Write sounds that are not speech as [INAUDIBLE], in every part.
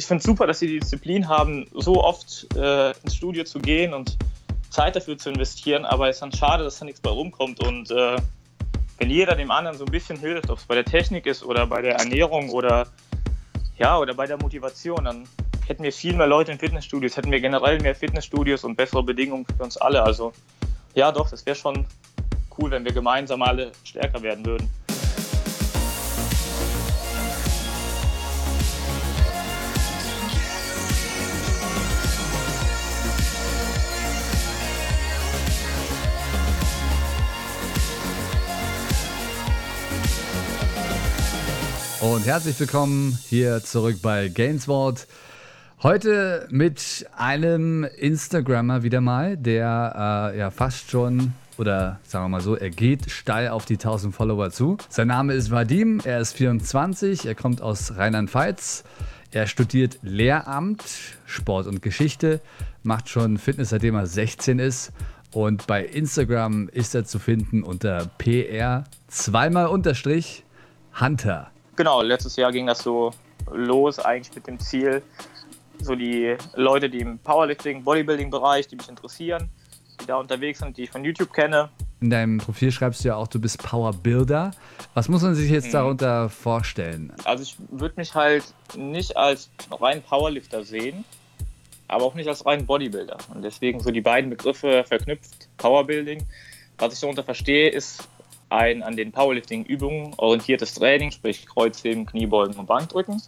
ich finde es super, dass sie die Disziplin haben, so oft äh, ins Studio zu gehen und Zeit dafür zu investieren, aber es ist dann schade, dass da nichts bei rumkommt und äh, wenn jeder dem anderen so ein bisschen hilft, ob es bei der Technik ist oder bei der Ernährung oder ja, oder bei der Motivation, dann hätten wir viel mehr Leute in Fitnessstudios, hätten wir generell mehr Fitnessstudios und bessere Bedingungen für uns alle. Also ja, doch, das wäre schon cool, wenn wir gemeinsam alle stärker werden würden. Und herzlich willkommen hier zurück bei Gainswort. Heute mit einem Instagrammer wieder mal, der äh, ja fast schon, oder sagen wir mal so, er geht steil auf die 1000 Follower zu. Sein Name ist Vadim, er ist 24, er kommt aus Rheinland-Pfalz. Er studiert Lehramt, Sport und Geschichte, macht schon Fitness seitdem er 16 ist und bei Instagram ist er zu finden unter PR zweimal Unterstrich Hunter genau, letztes Jahr ging das so los, eigentlich mit dem Ziel, so die Leute, die im Powerlifting, Bodybuilding-Bereich, die mich interessieren, die da unterwegs sind, die ich von YouTube kenne. In deinem Profil schreibst du ja auch, du bist Powerbuilder. Was muss man sich jetzt mhm. darunter vorstellen? Also ich würde mich halt nicht als rein Powerlifter sehen, aber auch nicht als rein Bodybuilder. Und deswegen so die beiden Begriffe verknüpft. Powerbuilding. Was ich so unter verstehe, ist ein an den Powerlifting-Übungen orientiertes Training, sprich Kreuzheben, Kniebeugen und Bankdrücken.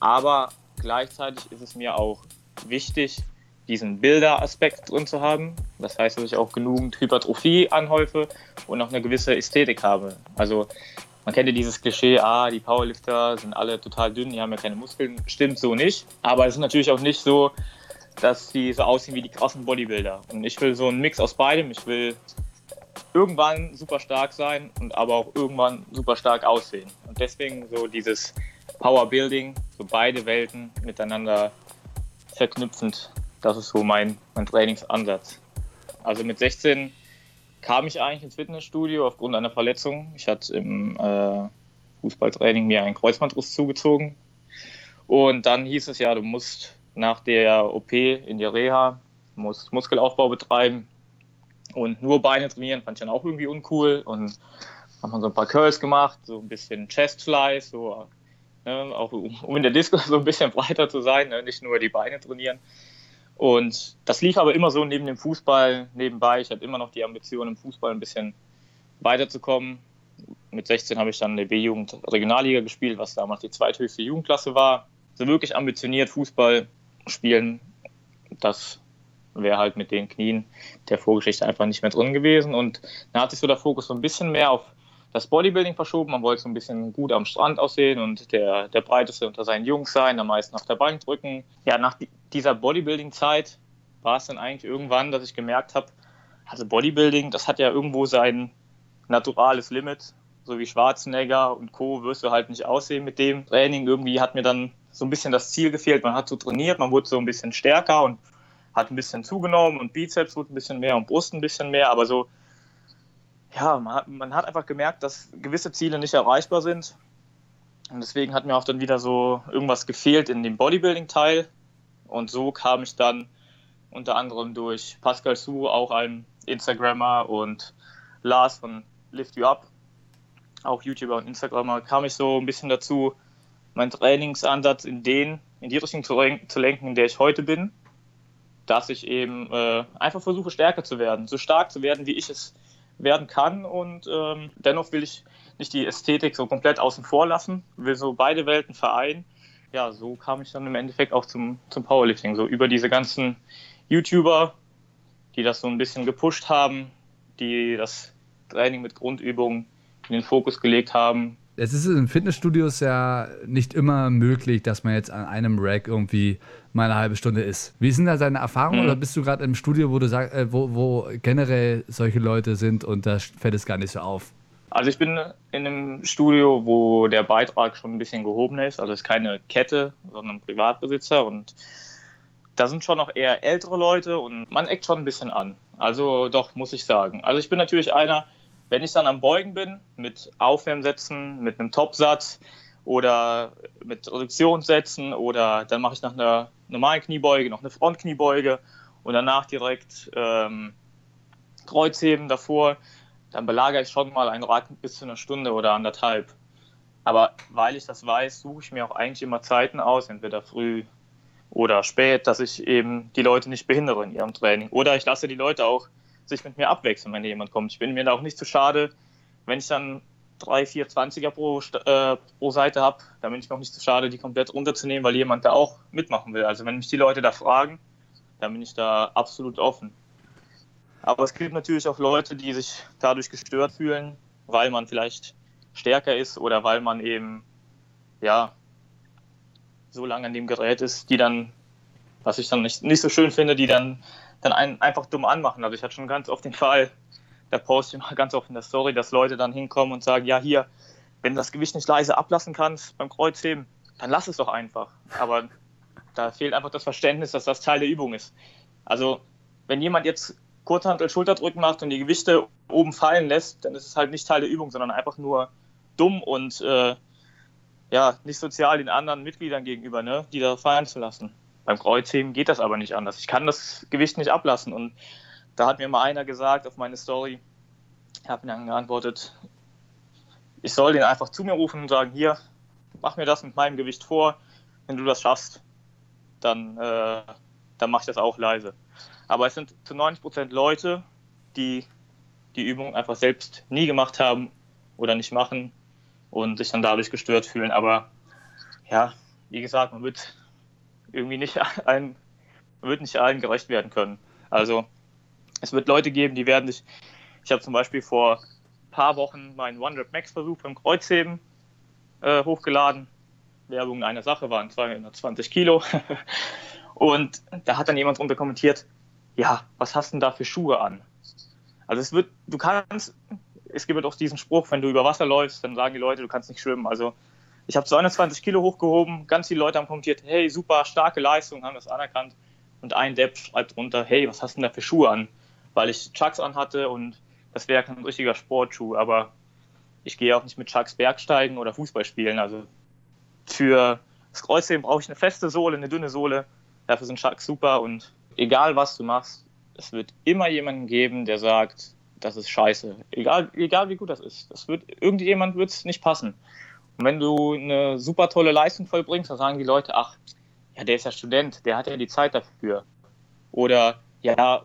Aber gleichzeitig ist es mir auch wichtig, diesen Bilderaspekt drin zu haben. Das heißt, dass ich auch genügend Hypertrophie anhäufe und auch eine gewisse Ästhetik habe. Also man kennt ja dieses Klischee, ah, die Powerlifter sind alle total dünn, die haben ja keine Muskeln. Stimmt so nicht. Aber es ist natürlich auch nicht so, dass die so aussehen wie die krassen Bodybuilder. Und ich will so einen Mix aus beidem. Ich will irgendwann super stark sein und aber auch irgendwann super stark aussehen. Und deswegen so dieses Power Building, so beide Welten miteinander verknüpfend, das ist so mein, mein Trainingsansatz. Also mit 16 kam ich eigentlich ins Fitnessstudio aufgrund einer Verletzung. Ich hatte im äh, Fußballtraining mir einen Kreuzbandriss zugezogen. Und dann hieß es ja, du musst nach der OP in die Reha, musst Muskelaufbau betreiben und nur Beine trainieren fand ich dann auch irgendwie uncool. Und haben wir so ein paar Curls gemacht, so ein bisschen Chest Flies, so, ne, auch um in der Disco [LAUGHS] so ein bisschen breiter zu sein, ne, nicht nur die Beine trainieren. Und das lief aber immer so neben dem Fußball nebenbei. Ich hatte immer noch die Ambition, im Fußball ein bisschen weiterzukommen. Mit 16 habe ich dann in der B-Jugend Regionalliga gespielt, was damals die zweithöchste Jugendklasse war. So wirklich ambitioniert Fußball spielen, das wäre halt mit den Knien der Vorgeschichte einfach nicht mehr drin gewesen. Und dann hat sich so der Fokus so ein bisschen mehr auf das Bodybuilding verschoben. Man wollte so ein bisschen gut am Strand aussehen und der, der breiteste unter seinen Jungs sein, am meisten auf der Bank drücken. Ja, nach dieser Bodybuilding-Zeit war es dann eigentlich irgendwann, dass ich gemerkt habe, also Bodybuilding, das hat ja irgendwo sein naturales Limit. So wie Schwarzenegger und Co. wirst du halt nicht aussehen mit dem Training. Irgendwie hat mir dann so ein bisschen das Ziel gefehlt. Man hat so trainiert, man wurde so ein bisschen stärker und hat ein bisschen zugenommen und Bizeps wurde ein bisschen mehr und Brust ein bisschen mehr, aber so, ja, man hat, man hat einfach gemerkt, dass gewisse Ziele nicht erreichbar sind. Und deswegen hat mir auch dann wieder so irgendwas gefehlt in dem Bodybuilding-Teil. Und so kam ich dann unter anderem durch Pascal Su, auch ein Instagrammer, und Lars von Lift You Up, auch YouTuber und Instagrammer, kam ich so ein bisschen dazu, meinen Trainingsansatz in den, in die Richtung zu, zu lenken, in der ich heute bin dass ich eben äh, einfach versuche, stärker zu werden, so stark zu werden, wie ich es werden kann. Und ähm, dennoch will ich nicht die Ästhetik so komplett außen vor lassen, will so beide Welten vereinen. Ja, so kam ich dann im Endeffekt auch zum, zum Powerlifting, so über diese ganzen YouTuber, die das so ein bisschen gepusht haben, die das Training mit Grundübungen in den Fokus gelegt haben, es ist in Fitnessstudios ja nicht immer möglich, dass man jetzt an einem Rack irgendwie mal eine halbe Stunde ist. Wie sind da deine Erfahrungen? Mhm. Oder bist du gerade im Studio, wo du sag, äh, wo, wo generell solche Leute sind und da fällt es gar nicht so auf? Also ich bin in einem Studio, wo der Beitrag schon ein bisschen gehoben ist. Also es ist keine Kette, sondern ein Privatbesitzer und da sind schon noch eher ältere Leute und man eckt schon ein bisschen an. Also doch, muss ich sagen. Also ich bin natürlich einer, wenn ich dann am Beugen bin, mit Aufwärmsätzen, mit einem Topsatz oder mit Reduktionssätzen oder dann mache ich nach einer normalen Kniebeuge noch eine Frontkniebeuge und danach direkt ähm, Kreuzheben davor. Dann belagere ich schon mal ein Rad bis zu einer Stunde oder anderthalb. Aber weil ich das weiß, suche ich mir auch eigentlich immer Zeiten aus, entweder früh oder spät, dass ich eben die Leute nicht behindere in ihrem Training. Oder ich lasse die Leute auch sich mit mir abwechseln, wenn jemand kommt. Ich bin mir da auch nicht zu schade, wenn ich dann drei, vier 20er pro, äh, pro Seite habe, dann bin ich auch nicht zu schade, die komplett runterzunehmen, weil jemand da auch mitmachen will. Also wenn mich die Leute da fragen, dann bin ich da absolut offen. Aber es gibt natürlich auch Leute, die sich dadurch gestört fühlen, weil man vielleicht stärker ist oder weil man eben ja so lange an dem Gerät ist, die dann, was ich dann nicht, nicht so schön finde, die dann, dann einen einfach dumm anmachen. Also ich hatte schon ganz oft den Fall, da poste ich mal ganz oft in der Story, dass Leute dann hinkommen und sagen, ja hier, wenn du das Gewicht nicht leise ablassen kannst beim Kreuzheben, dann lass es doch einfach. Aber da fehlt einfach das Verständnis, dass das Teil der Übung ist. Also wenn jemand jetzt Kurzhantel Schulterdrücken macht und die Gewichte oben fallen lässt, dann ist es halt nicht Teil der Übung, sondern einfach nur dumm und äh, ja, nicht sozial den anderen Mitgliedern gegenüber, ne, die da fallen zu lassen. Beim Kreuzheben geht das aber nicht anders. Ich kann das Gewicht nicht ablassen. Und da hat mir mal einer gesagt auf meine Story, ich habe ihm dann geantwortet, ich soll den einfach zu mir rufen und sagen, hier, mach mir das mit meinem Gewicht vor. Wenn du das schaffst, dann, äh, dann mach ich das auch leise. Aber es sind zu 90 Prozent Leute, die die Übung einfach selbst nie gemacht haben oder nicht machen und sich dann dadurch gestört fühlen. Aber ja, wie gesagt, man wird irgendwie nicht [LAUGHS] allen, wird nicht allen gerecht werden können. Also es wird Leute geben, die werden sich. Ich habe zum Beispiel vor ein paar Wochen meinen One Rep Max Versuch beim Kreuzheben äh, hochgeladen. Werbung einer Sache waren 220 Kilo. [LAUGHS] und da hat dann jemand drunter kommentiert, ja, was hast du denn da für Schuhe an? Also es wird, du kannst es gibt auch diesen Spruch, wenn du über Wasser läufst, dann sagen die Leute, du kannst nicht schwimmen. Also ich habe 220 Kilo hochgehoben, ganz viele Leute haben kommentiert, hey, super, starke Leistung, haben das anerkannt. Und ein Depp schreibt drunter, hey, was hast du denn da für Schuhe an? Weil ich Chucks anhatte und das wäre kein richtiger Sportschuh, aber ich gehe auch nicht mit Chucks Bergsteigen oder Fußball spielen. Also für das Kreuzheben brauche ich eine feste Sohle, eine dünne Sohle. Dafür sind Chucks super und egal was du machst, es wird immer jemanden geben, der sagt, das ist scheiße. Egal, egal wie gut das ist. Das wird, irgendjemand wird es nicht passen. Und wenn du eine super tolle Leistung vollbringst, dann sagen die Leute, ach, ja, der ist ja Student, der hat ja die Zeit dafür. Oder ja,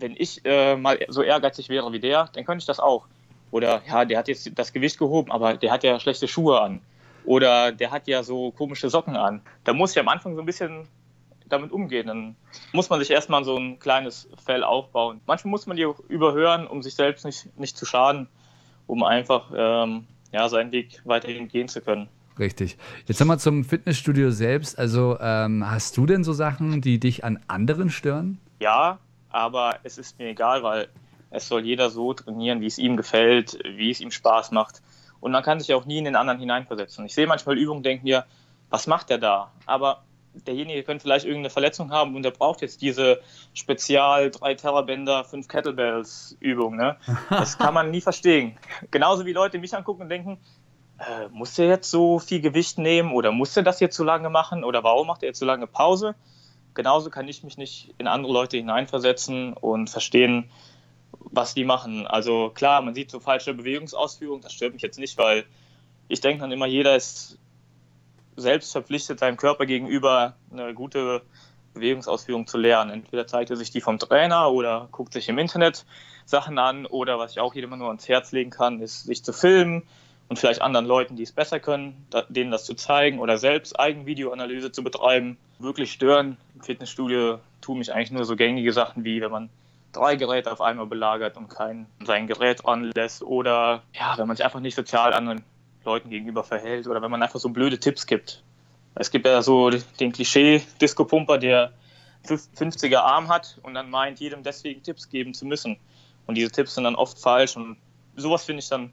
wenn ich äh, mal so ehrgeizig wäre wie der, dann könnte ich das auch. Oder ja, der hat jetzt das Gewicht gehoben, aber der hat ja schlechte Schuhe an. Oder der hat ja so komische Socken an. Da muss ich am Anfang so ein bisschen damit umgehen. Dann muss man sich erstmal so ein kleines Fell aufbauen. Manchmal muss man die auch überhören, um sich selbst nicht, nicht zu schaden, um einfach ähm, ja, seinen Weg weiterhin gehen zu können. Richtig. Jetzt nochmal zum Fitnessstudio selbst. Also ähm, hast du denn so Sachen, die dich an anderen stören? Ja, aber es ist mir egal, weil es soll jeder so trainieren, wie es ihm gefällt, wie es ihm Spaß macht. Und man kann sich auch nie in den anderen hineinversetzen. Ich sehe manchmal Übungen, denke mir, was macht der da? Aber derjenige könnte vielleicht irgendeine Verletzung haben und der braucht jetzt diese Spezial 3 Terrabänder, 5 Kettlebells Übung. Ne? Das kann man nie verstehen. [LAUGHS] Genauso wie Leute mich angucken und denken, äh, muss der jetzt so viel Gewicht nehmen oder muss der das jetzt so lange machen oder warum macht er jetzt so lange Pause? Genauso kann ich mich nicht in andere Leute hineinversetzen und verstehen, was die machen. Also klar, man sieht so falsche Bewegungsausführungen, das stört mich jetzt nicht, weil ich denke dann immer, jeder ist selbst verpflichtet, seinem Körper gegenüber eine gute Bewegungsausführung zu lernen. Entweder zeigt er sich die vom Trainer oder guckt sich im Internet Sachen an oder was ich auch jedem nur ans Herz legen kann, ist sich zu filmen und vielleicht anderen Leuten, die es besser können, denen das zu zeigen oder selbst Eigenvideoanalyse zu betreiben. Wirklich stören im Fitnessstudio tun mich eigentlich nur so gängige Sachen wie, wenn man drei Geräte auf einmal belagert und kein sein Gerät anlässt oder ja, wenn man sich einfach nicht sozial anderen Leuten gegenüber verhält oder wenn man einfach so blöde Tipps gibt. Es gibt ja so den Klischee-Disco-Pumper, der 50er Arm hat und dann meint, jedem deswegen Tipps geben zu müssen. Und diese Tipps sind dann oft falsch und sowas finde ich dann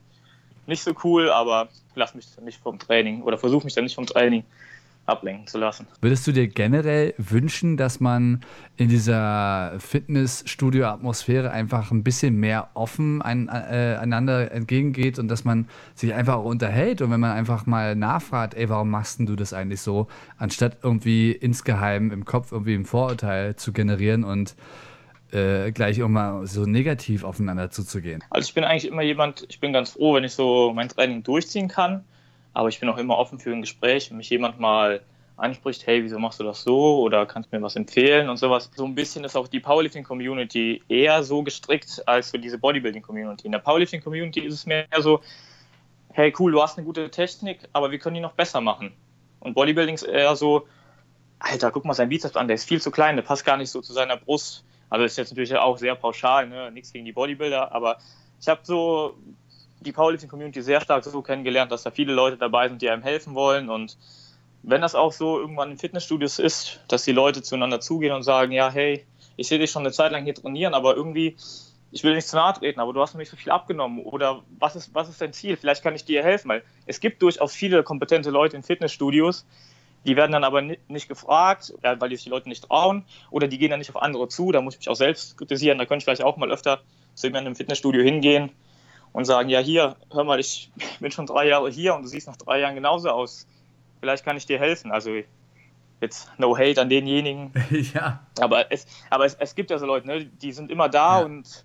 nicht so cool, aber lass mich dann nicht vom Training oder versuche mich dann nicht vom Training ablenken zu lassen. Würdest du dir generell wünschen, dass man in dieser Fitnessstudio-Atmosphäre einfach ein bisschen mehr offen ein, äh, einander entgegengeht und dass man sich einfach auch unterhält und wenn man einfach mal nachfragt, ey, warum machst du das eigentlich so, anstatt irgendwie insgeheim im Kopf irgendwie ein Vorurteil zu generieren und äh, gleich immer so negativ aufeinander zuzugehen? Also ich bin eigentlich immer jemand, ich bin ganz froh, wenn ich so mein Training durchziehen kann aber ich bin auch immer offen für ein Gespräch, wenn mich jemand mal anspricht, hey, wieso machst du das so oder kannst mir was empfehlen und sowas. So ein bisschen ist auch die Powerlifting-Community eher so gestrickt als für diese Bodybuilding-Community. In der Powerlifting-Community ist es mehr so, hey, cool, du hast eine gute Technik, aber wir können die noch besser machen. Und Bodybuilding ist eher so, Alter, guck mal seinen Bizeps an, der ist viel zu klein, der passt gar nicht so zu seiner Brust. Also ist jetzt natürlich auch sehr pauschal, ne? nichts gegen die Bodybuilder, aber ich habe so die Powerlifting-Community sehr stark so kennengelernt, dass da viele Leute dabei sind, die einem helfen wollen. Und wenn das auch so irgendwann in Fitnessstudios ist, dass die Leute zueinander zugehen und sagen, ja, hey, ich sehe dich schon eine Zeit lang hier trainieren, aber irgendwie, ich will nicht zu nahe treten, aber du hast nicht so viel abgenommen. Oder was ist, was ist dein Ziel? Vielleicht kann ich dir helfen, weil es gibt durchaus viele kompetente Leute in Fitnessstudios, die werden dann aber nicht gefragt, weil die sich die Leute nicht trauen oder die gehen dann nicht auf andere zu. Da muss ich mich auch selbst kritisieren. Da könnte ich vielleicht auch mal öfter zu jemandem im Fitnessstudio hingehen und sagen, ja hier, hör mal, ich [LAUGHS] bin schon drei Jahre hier und du siehst nach drei Jahren genauso aus. Vielleicht kann ich dir helfen. Also jetzt no hate an denjenigen. [LAUGHS] ja. Aber es, aber es, es gibt ja so Leute, ne, die sind immer da ja. und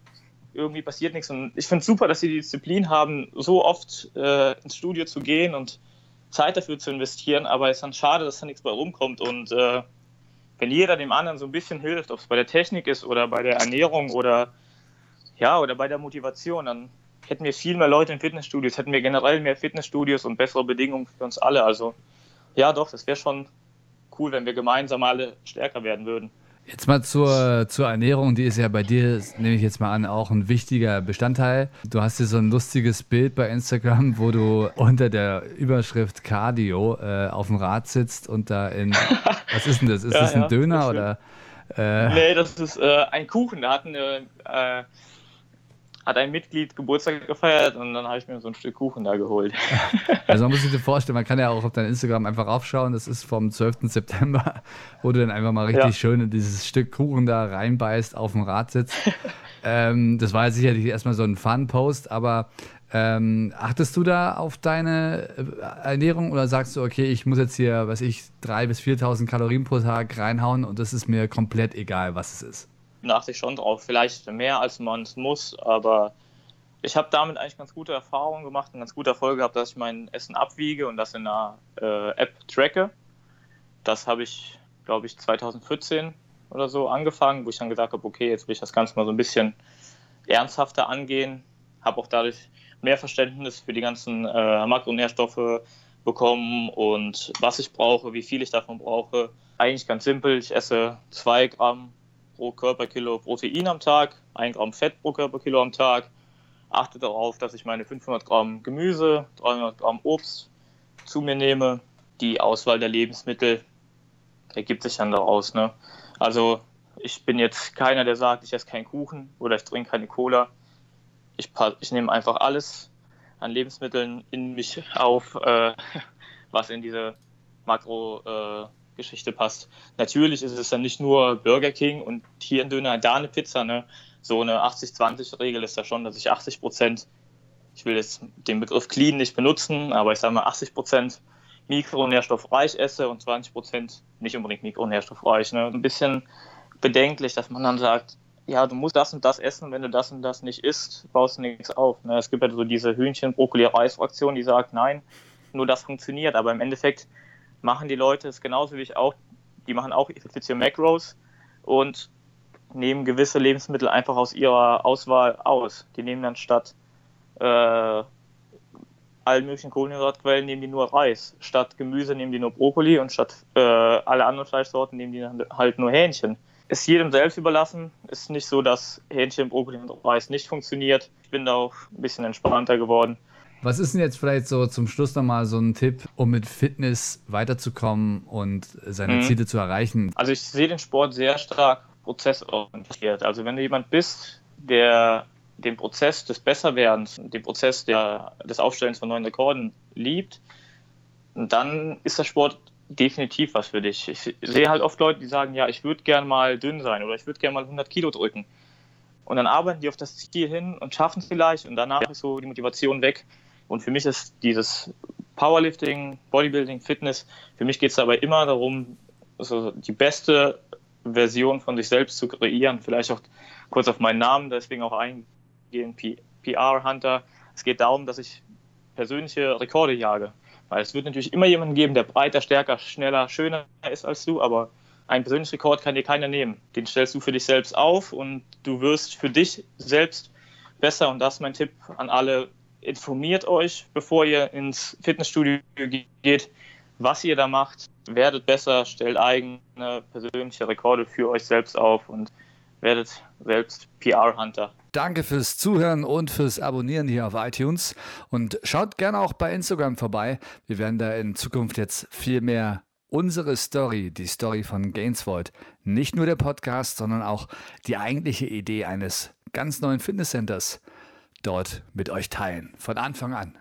irgendwie passiert nichts. Und ich finde es super, dass sie die Disziplin haben, so oft äh, ins Studio zu gehen und Zeit dafür zu investieren. Aber es ist dann schade, dass da nichts bei rumkommt. Und äh, wenn jeder dem anderen so ein bisschen hilft, ob es bei der Technik ist oder bei der Ernährung oder ja, oder bei der Motivation, dann hätten wir viel mehr Leute in Fitnessstudios, hätten wir generell mehr Fitnessstudios und bessere Bedingungen für uns alle. Also ja, doch, das wäre schon cool, wenn wir gemeinsam alle stärker werden würden. Jetzt mal zur, zur Ernährung, die ist ja bei dir, nehme ich jetzt mal an, auch ein wichtiger Bestandteil. Du hast hier so ein lustiges Bild bei Instagram, wo du unter der Überschrift Cardio äh, auf dem Rad sitzt und da in, [LAUGHS] was ist denn das? Ist ja, das ein ja, Döner das oder? Äh, nee, das ist äh, ein Kuchen. Da hat eine, äh, hat ein Mitglied Geburtstag gefeiert und dann habe ich mir so ein Stück Kuchen da geholt. [LAUGHS] Also man muss sich das vorstellen, man kann ja auch auf dein Instagram einfach raufschauen, das ist vom 12. September, [LAUGHS] wo du dann einfach mal richtig ja. schön in dieses Stück Kuchen da reinbeißt, auf dem Rad sitzt. [LAUGHS] ähm, das war ja sicherlich erstmal so ein Fun-Post, aber ähm, achtest du da auf deine äh, Ernährung oder sagst du, okay, ich muss jetzt hier, was ich, 3.000 bis 4.000 Kalorien pro Tag reinhauen und das ist mir komplett egal, was es ist? Achte ich schon drauf. Vielleicht mehr als man es muss, aber ich habe damit eigentlich ganz gute Erfahrungen gemacht und ganz gute Erfolge gehabt, dass ich mein Essen abwiege und das in einer äh, App tracke. Das habe ich, glaube ich, 2014 oder so angefangen, wo ich dann gesagt habe, okay, jetzt will ich das Ganze mal so ein bisschen ernsthafter angehen. Habe auch dadurch mehr Verständnis für die ganzen äh, Makronährstoffe bekommen und was ich brauche, wie viel ich davon brauche. Eigentlich ganz simpel, ich esse zwei Gramm pro Körperkilo Protein am Tag, 1 Gramm Fett pro Körperkilo am Tag. Achte darauf, dass ich meine 500 Gramm Gemüse, 300 Gramm Obst zu mir nehme. Die Auswahl der Lebensmittel ergibt sich dann daraus. Ne? Also ich bin jetzt keiner, der sagt, ich esse keinen Kuchen oder ich trinke keine Cola. Ich, ich nehme einfach alles an Lebensmitteln in mich auf, äh, [LAUGHS] was in diese Makro äh, Geschichte passt. Natürlich ist es dann nicht nur Burger King und hier ein Döner, da eine Pizza. Ne? So eine 80-20-Regel ist ja schon, dass ich 80 Prozent, ich will jetzt den Begriff clean nicht benutzen, aber ich sage mal 80 Prozent mikronährstoffreich esse und 20 Prozent nicht unbedingt mikronährstoffreich. Ne? Ein bisschen bedenklich, dass man dann sagt, ja, du musst das und das essen, wenn du das und das nicht isst, baust du nichts auf. Ne? Es gibt ja so diese Hühnchen-Brokkoli-Reis-Fraktion, die sagt, nein, nur das funktioniert, aber im Endeffekt machen die Leute es genauso wie ich auch. Die machen auch Effizienz Macros und nehmen gewisse Lebensmittel einfach aus ihrer Auswahl aus. Die nehmen dann statt äh, allen möglichen Kohlenhydratquellen nehmen die nur Reis. Statt Gemüse nehmen die nur Brokkoli und statt äh, alle anderen Fleischsorten nehmen die halt nur Hähnchen. Ist jedem selbst überlassen. Ist nicht so, dass Hähnchen, Brokkoli und Reis nicht funktioniert. Ich bin da auch ein bisschen entspannter geworden. Was ist denn jetzt vielleicht so zum Schluss nochmal so ein Tipp, um mit Fitness weiterzukommen und seine mhm. Ziele zu erreichen? Also ich sehe den Sport sehr stark prozessorientiert. Also wenn du jemand bist, der den Prozess des Besserwerdens, den Prozess der, des Aufstellens von neuen Rekorden liebt, dann ist der Sport definitiv was für dich. Ich sehe halt oft Leute, die sagen, ja, ich würde gern mal dünn sein oder ich würde gern mal 100 Kilo drücken. Und dann arbeiten die auf das Ziel hin und schaffen es vielleicht und danach ist so die Motivation weg. Und für mich ist dieses Powerlifting, Bodybuilding, Fitness, für mich geht es dabei immer darum, also die beste Version von sich selbst zu kreieren. Vielleicht auch kurz auf meinen Namen, deswegen auch eingehen, PR Hunter. Es geht darum, dass ich persönliche Rekorde jage. Weil es wird natürlich immer jemanden geben, der breiter, stärker, schneller, schöner ist als du, aber einen persönlichen Rekord kann dir keiner nehmen. Den stellst du für dich selbst auf und du wirst für dich selbst besser. Und das ist mein Tipp an alle. Informiert euch, bevor ihr ins Fitnessstudio geht, was ihr da macht. Werdet besser, stellt eigene persönliche Rekorde für euch selbst auf und werdet selbst PR-Hunter. Danke fürs Zuhören und fürs Abonnieren hier auf iTunes. Und schaut gerne auch bei Instagram vorbei. Wir werden da in Zukunft jetzt viel mehr unsere Story, die Story von Gainsvold, nicht nur der Podcast, sondern auch die eigentliche Idee eines ganz neuen Fitnesscenters dort mit euch teilen. Von Anfang an.